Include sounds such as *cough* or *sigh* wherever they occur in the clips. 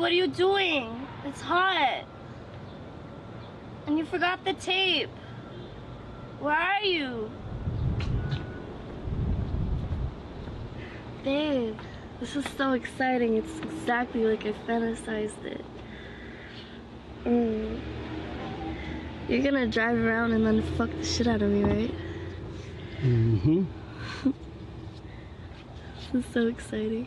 what are you doing? It's hot. And you forgot the tape. Where are you? Babe, this is so exciting. It's exactly like I fantasized it. Mm. You're gonna drive around and then fuck the shit out of me, right? Mm-hmm. *laughs* This is so exciting.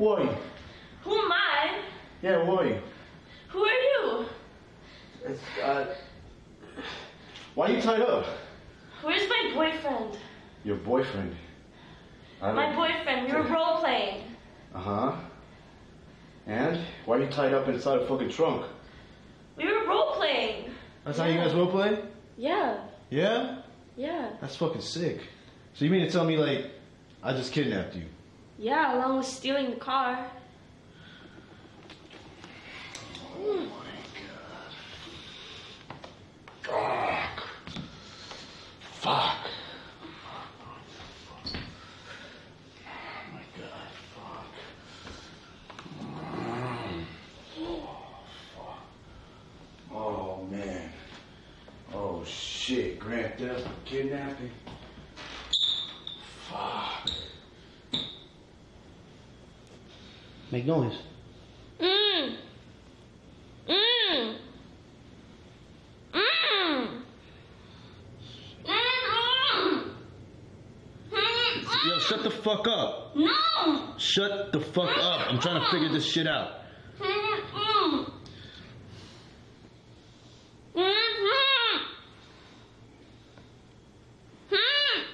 Why? Who am I? Yeah, why? Who are you? It's, uh, why are you tied up? Where's my boyfriend? Your boyfriend. My boyfriend. We were role playing. Uh huh. And why are you tied up inside a fucking trunk? We were role playing. That's how you guys role play? Yeah. Yeah. Yeah. That's fucking sick. So you mean to tell me like I just kidnapped you? Yeah, along with stealing the car. Oh my god. Fuck. Fuck. Oh fuck. Oh man. Oh shit, Grand Theft kidnapping. Fuck. Make noise. Mmm. Mmm. Mmm. Yo, shut the fuck up. No. Shut the fuck up. I'm trying to figure this shit out. Mm-mm. Mm-mm. Mm.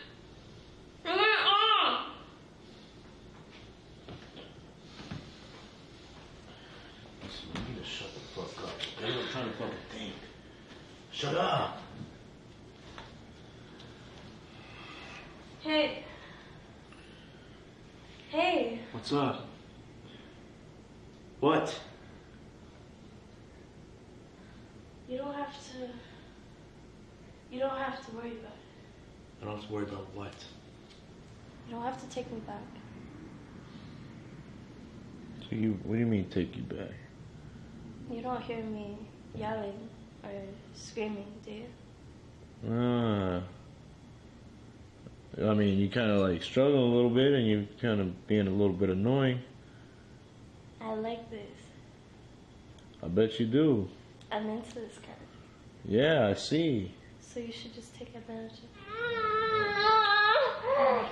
Turn it off. You need to shut the fuck up. Okay? I'm trying to fucking think. Shut up. Hey. Hey. What's up? What? You don't have to. You don't have to worry about it. I don't have to worry about what. You don't have to take me back. So you, what do you mean take you back? You don't hear me yelling or screaming, do you? Ah. I mean, you kind of like struggle a little bit, and you're kind of being a little bit annoying. I like this. I bet you do. I'm into this kind. Yeah, I see. So you should just take advantage of it.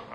*laughs*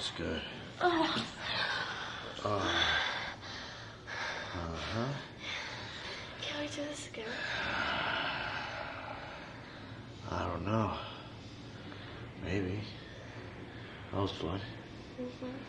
was good. Can we do this again? I don't know. Maybe. That was fun. Mm-hmm.